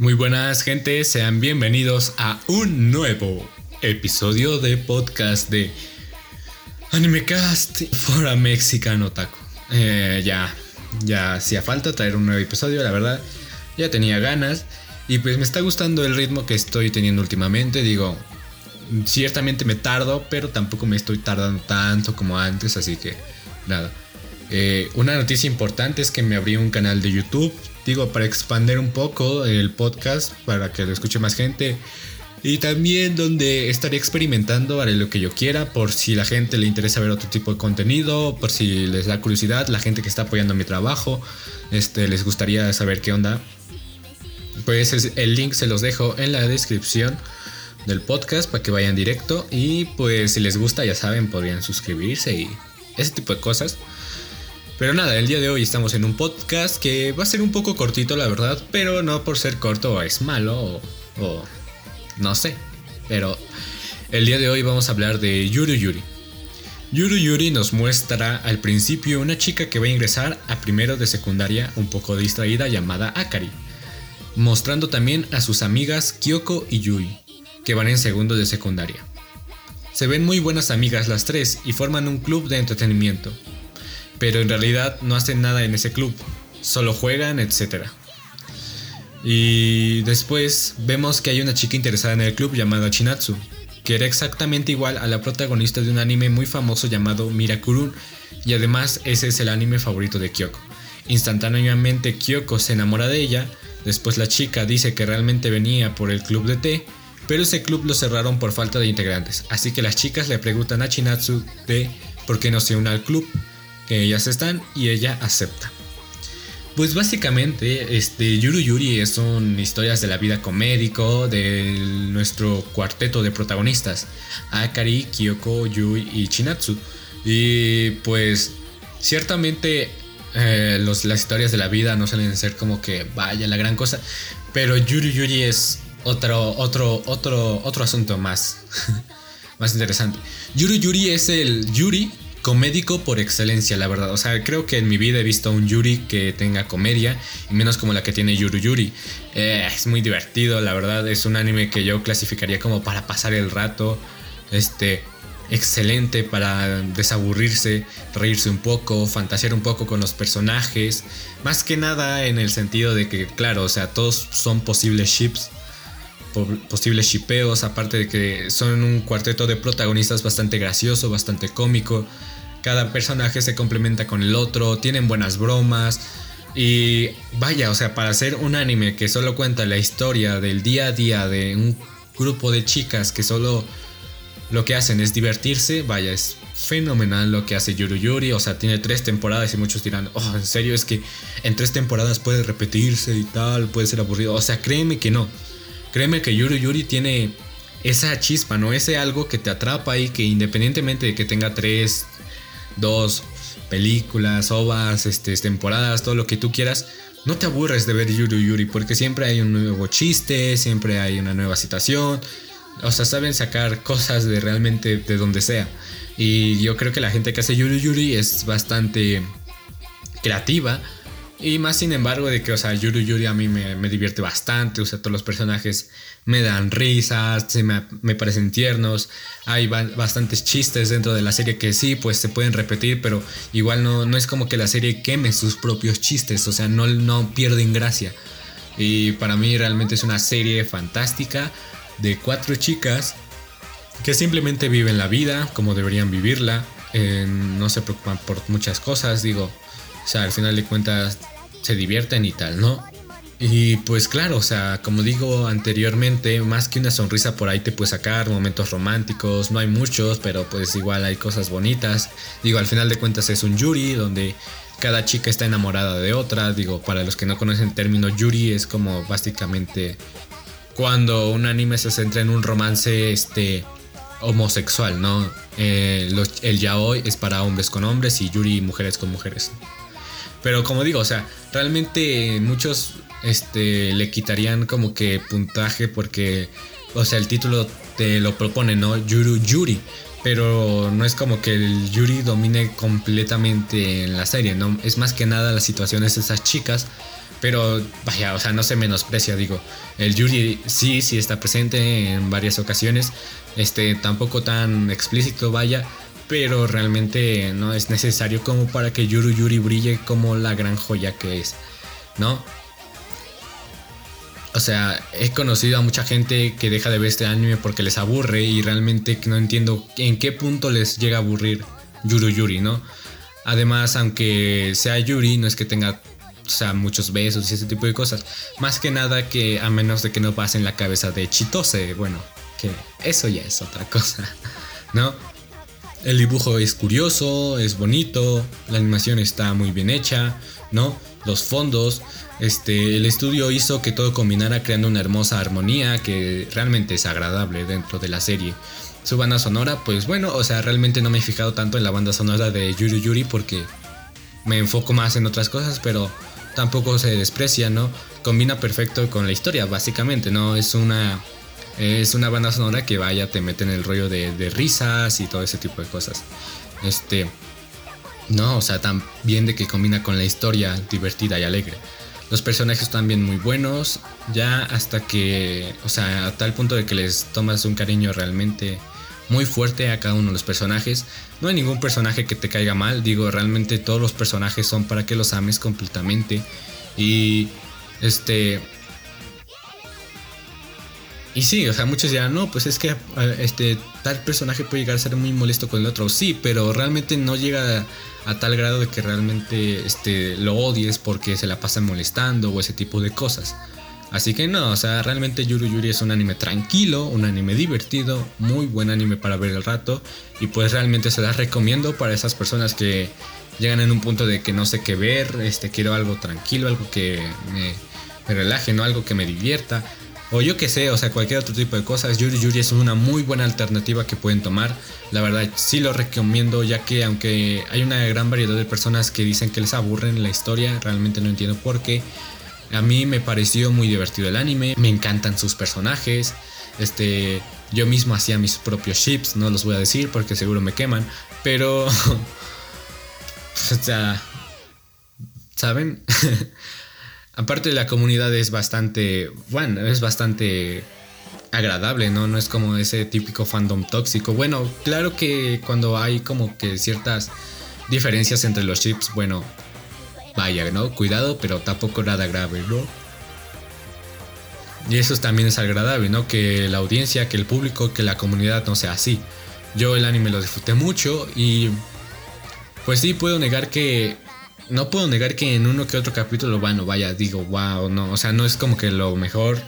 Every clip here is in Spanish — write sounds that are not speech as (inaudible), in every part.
Muy buenas gente, sean bienvenidos a un nuevo episodio de podcast de Animecast for a Mexican Otaku. Eh, ya, ya hacía falta traer un nuevo episodio, la verdad, ya tenía ganas y pues me está gustando el ritmo que estoy teniendo últimamente, digo, ciertamente me tardo, pero tampoco me estoy tardando tanto como antes, así que nada. Eh, una noticia importante es que me abrí un canal de YouTube, digo, para expandir un poco el podcast, para que lo escuche más gente. Y también donde estaré experimentando, haré lo que yo quiera, por si la gente le interesa ver otro tipo de contenido, por si les da curiosidad, la gente que está apoyando mi trabajo, este, les gustaría saber qué onda. Pues el link se los dejo en la descripción del podcast para que vayan directo y pues si les gusta ya saben podrían suscribirse y ese tipo de cosas. Pero nada, el día de hoy estamos en un podcast que va a ser un poco cortito, la verdad, pero no por ser corto es malo o, no sé. Pero el día de hoy vamos a hablar de Yuru Yuri. Yuru Yuri nos muestra al principio una chica que va a ingresar a primero de secundaria un poco distraída llamada Akari, mostrando también a sus amigas Kyoko y Yui, que van en segundo de secundaria. Se ven muy buenas amigas las tres y forman un club de entretenimiento, pero en realidad no hacen nada en ese club, solo juegan, etc. Y después vemos que hay una chica interesada en el club llamada Chinatsu, que era exactamente igual a la protagonista de un anime muy famoso llamado Mirakurun, y además ese es el anime favorito de Kyoko. Instantáneamente Kyoko se enamora de ella, después la chica dice que realmente venía por el club de té, pero ese club lo cerraron por falta de integrantes, así que las chicas le preguntan a Chinatsu de por qué no se une al club, ellas están y ella acepta. Pues básicamente, este Yuru Yuri son historias de la vida comédico de nuestro cuarteto de protagonistas, Akari, Kyoko, Yui y Chinatsu. Y pues ciertamente eh, las historias de la vida no suelen ser como que vaya la gran cosa, pero Yuru Yuri es otro, otro, otro, otro asunto más, (laughs) más interesante. Yuru Yuri es el Yuri comédico por excelencia, la verdad. O sea, creo que en mi vida he visto un Yuri que tenga comedia, menos como la que tiene Yuru Yuri. Eh, es muy divertido, la verdad. Es un anime que yo clasificaría como para pasar el rato. Este, excelente para desaburrirse, reírse un poco, fantasear un poco con los personajes. Más que nada en el sentido de que, claro, o sea, todos son posibles ships posibles shipeos, aparte de que son un cuarteto de protagonistas bastante gracioso, bastante cómico. Cada personaje se complementa con el otro, tienen buenas bromas. Y vaya, o sea, para hacer un anime que solo cuenta la historia del día a día de un grupo de chicas que solo lo que hacen es divertirse, vaya, es fenomenal lo que hace Yuru Yuri. O sea, tiene tres temporadas y muchos dirán, oh, en serio, es que en tres temporadas puede repetirse y tal, puede ser aburrido. O sea, créeme que no. Créeme que Yuri Yuri tiene esa chispa, ¿no? Ese algo que te atrapa y que independientemente de que tenga tres, dos películas, ovas, este, temporadas, todo lo que tú quieras, no te aburres de ver Yuri Yuri porque siempre hay un nuevo chiste, siempre hay una nueva situación. O sea, saben sacar cosas de realmente de donde sea. Y yo creo que la gente que hace Yuri Yuri es bastante creativa y más sin embargo de que, o sea, Yuri Yuri a mí me, divierte bastante, o sea, todos los personajes me dan risas, se me, parecen tiernos, hay bastantes chistes dentro de la serie que sí, pues se pueden repetir, pero igual no, no es como que la serie queme sus propios chistes, o sea, no, no pierden gracia. Y para mí realmente es una serie fantástica de cuatro chicas que simplemente viven la vida como deberían vivirla, no se preocupan por muchas cosas, digo, o sea, al final de cuentas se divierten y tal, ¿no? Y pues claro, o sea, como digo anteriormente, más que una sonrisa por ahí te puede sacar momentos románticos, no hay muchos, pero pues igual hay cosas bonitas. Digo, al final de cuentas es un yuri donde cada chica está enamorada de otra. Digo, para los que no conocen el término yuri es como básicamente cuando un anime se centra en un romance este homosexual, ¿no? Eh, el yaoi es para hombres con hombres y yuri mujeres con mujeres. Pero como digo, o sea, realmente muchos este, le quitarían como que puntaje porque, o sea, el título te lo propone, ¿no? Yuru Yuri. Pero no es como que el Yuri domine completamente en la serie, ¿no? Es más que nada las situaciones de esas chicas Pero vaya, o sea, no se menosprecia, digo. El Yuri sí, sí está presente en varias ocasiones. Este, tampoco tan explícito, vaya. Pero realmente no es necesario como para que Yuru Yuri brille como la gran joya que es. ¿No? O sea, he conocido a mucha gente que deja de ver este anime porque les aburre y realmente no entiendo en qué punto les llega a aburrir Yuru Yuri, ¿no? Además, aunque sea Yuri, no es que tenga o sea, muchos besos y ese tipo de cosas. Más que nada que a menos de que no pase en la cabeza de Chitose, bueno, que eso ya es otra cosa, (laughs) ¿no? El dibujo es curioso, es bonito, la animación está muy bien hecha, ¿no? Los fondos, este, el estudio hizo que todo combinara creando una hermosa armonía que realmente es agradable dentro de la serie. Su banda sonora, pues bueno, o sea, realmente no me he fijado tanto en la banda sonora de Yuri Yuri porque me enfoco más en otras cosas, pero tampoco se desprecia, ¿no? Combina perfecto con la historia, básicamente, ¿no? Es una, es una banda sonora que vaya, te mete en el rollo de, risas y todo ese tipo de cosas. Este, no, o sea, también de que combina con la historia divertida y alegre. Los personajes también muy buenos, ya hasta que, o sea, a tal punto de que les tomas un cariño realmente muy fuerte a cada uno de los personajes. No hay ningún personaje que te caiga mal, digo, realmente todos los personajes son para que los ames completamente. Y este y sí, o sea, muchos dirán, no, pues es que este tal personaje puede llegar a ser muy molesto con el otro. Sí, pero realmente no llega a, tal grado de que realmente este, lo odies porque se la pasan molestando o ese tipo de cosas. Así que no, o sea, realmente Yuru Yuri es un anime tranquilo, un anime divertido, muy buen anime para ver el rato y pues realmente se las recomiendo para esas personas que llegan en un punto de que no sé qué ver, este quiero algo tranquilo, algo que me, relaje, no algo que me divierta o yo que sé, o sea, cualquier otro tipo de cosas. Yuri Yuri es una muy buena alternativa que pueden tomar. La verdad, sí lo recomiendo, ya que aunque hay una gran variedad de personas que dicen que les aburren la historia, realmente no entiendo por qué. A mí me pareció muy divertido el anime, me encantan sus personajes. Este, yo mismo hacía mis propios chips, no los voy a decir porque seguro me queman, pero (laughs) o sea, ¿saben? (laughs) Aparte la comunidad es bastante, bueno, es bastante agradable, ¿no? No es como ese típico fandom tóxico. Bueno, claro que cuando hay como que ciertas diferencias entre los chips, bueno, vaya, ¿no? Cuidado, pero tampoco nada grave, ¿no? Y eso también es agradable, ¿no? Que la audiencia, que el público, que la comunidad no sea así. Yo el anime lo disfruté mucho y pues sí puedo negar que no puedo negar que en uno que otro capítulo, bueno, vaya, digo, wow, no, o sea, no es como que lo mejor.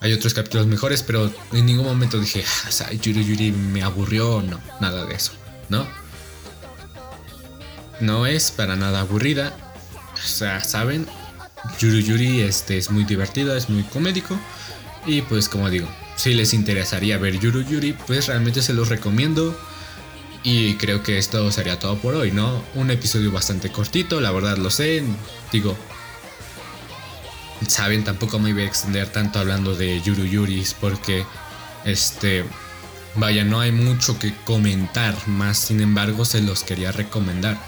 Hay otros capítulos mejores, pero en ningún momento dije, ah, o sea, Yuri Yuri me aburrió, no, nada de eso, ¿no? No es para nada aburrida, o sea, saben, Yuri Yuri este, es muy divertido, es muy comédico. Y pues como digo, si les interesaría ver Yuri Yuri, pues realmente se los recomiendo. Y creo que esto sería todo por hoy, ¿no? Un episodio bastante cortito, la verdad lo sé. Digo, saben, tampoco me voy a extender tanto hablando de Yuru Yuris porque, este, vaya, no hay mucho que comentar, más sin embargo se los quería recomendar.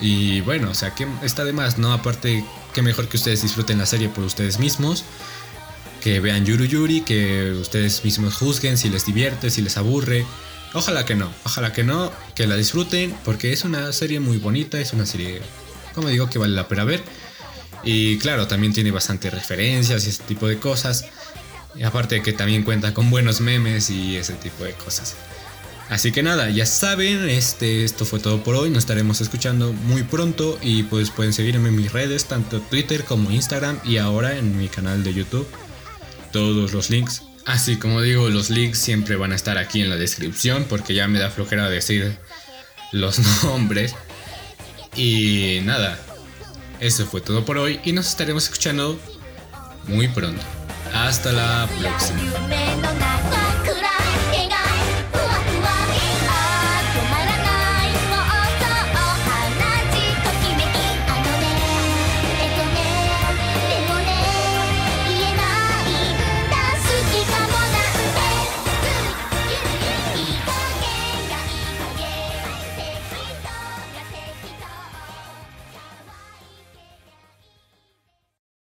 Y bueno, o sea, que está de más, ¿no? Aparte, que mejor que ustedes disfruten la serie por ustedes mismos. Que vean Yuru Yuri, que ustedes mismos juzguen si les divierte, si les aburre. Ojalá que no, ojalá que no, que la disfruten, porque es una serie muy bonita, es una serie, como digo, que vale la pena ver. Y claro, también tiene bastante referencias y ese tipo de cosas. Y aparte que también cuenta con buenos memes y ese tipo de cosas. Así que nada, ya saben, este, esto fue todo por hoy. Nos estaremos escuchando muy pronto y pues pueden seguirme en mis redes, tanto Twitter como Instagram y ahora en mi canal de YouTube. Todos los links. Así como digo, los links siempre van a estar aquí en la descripción porque ya me da flojera decir los (laughs) nombres. Y nada, eso fue todo por hoy y nos estaremos escuchando muy pronto. Hasta la próxima.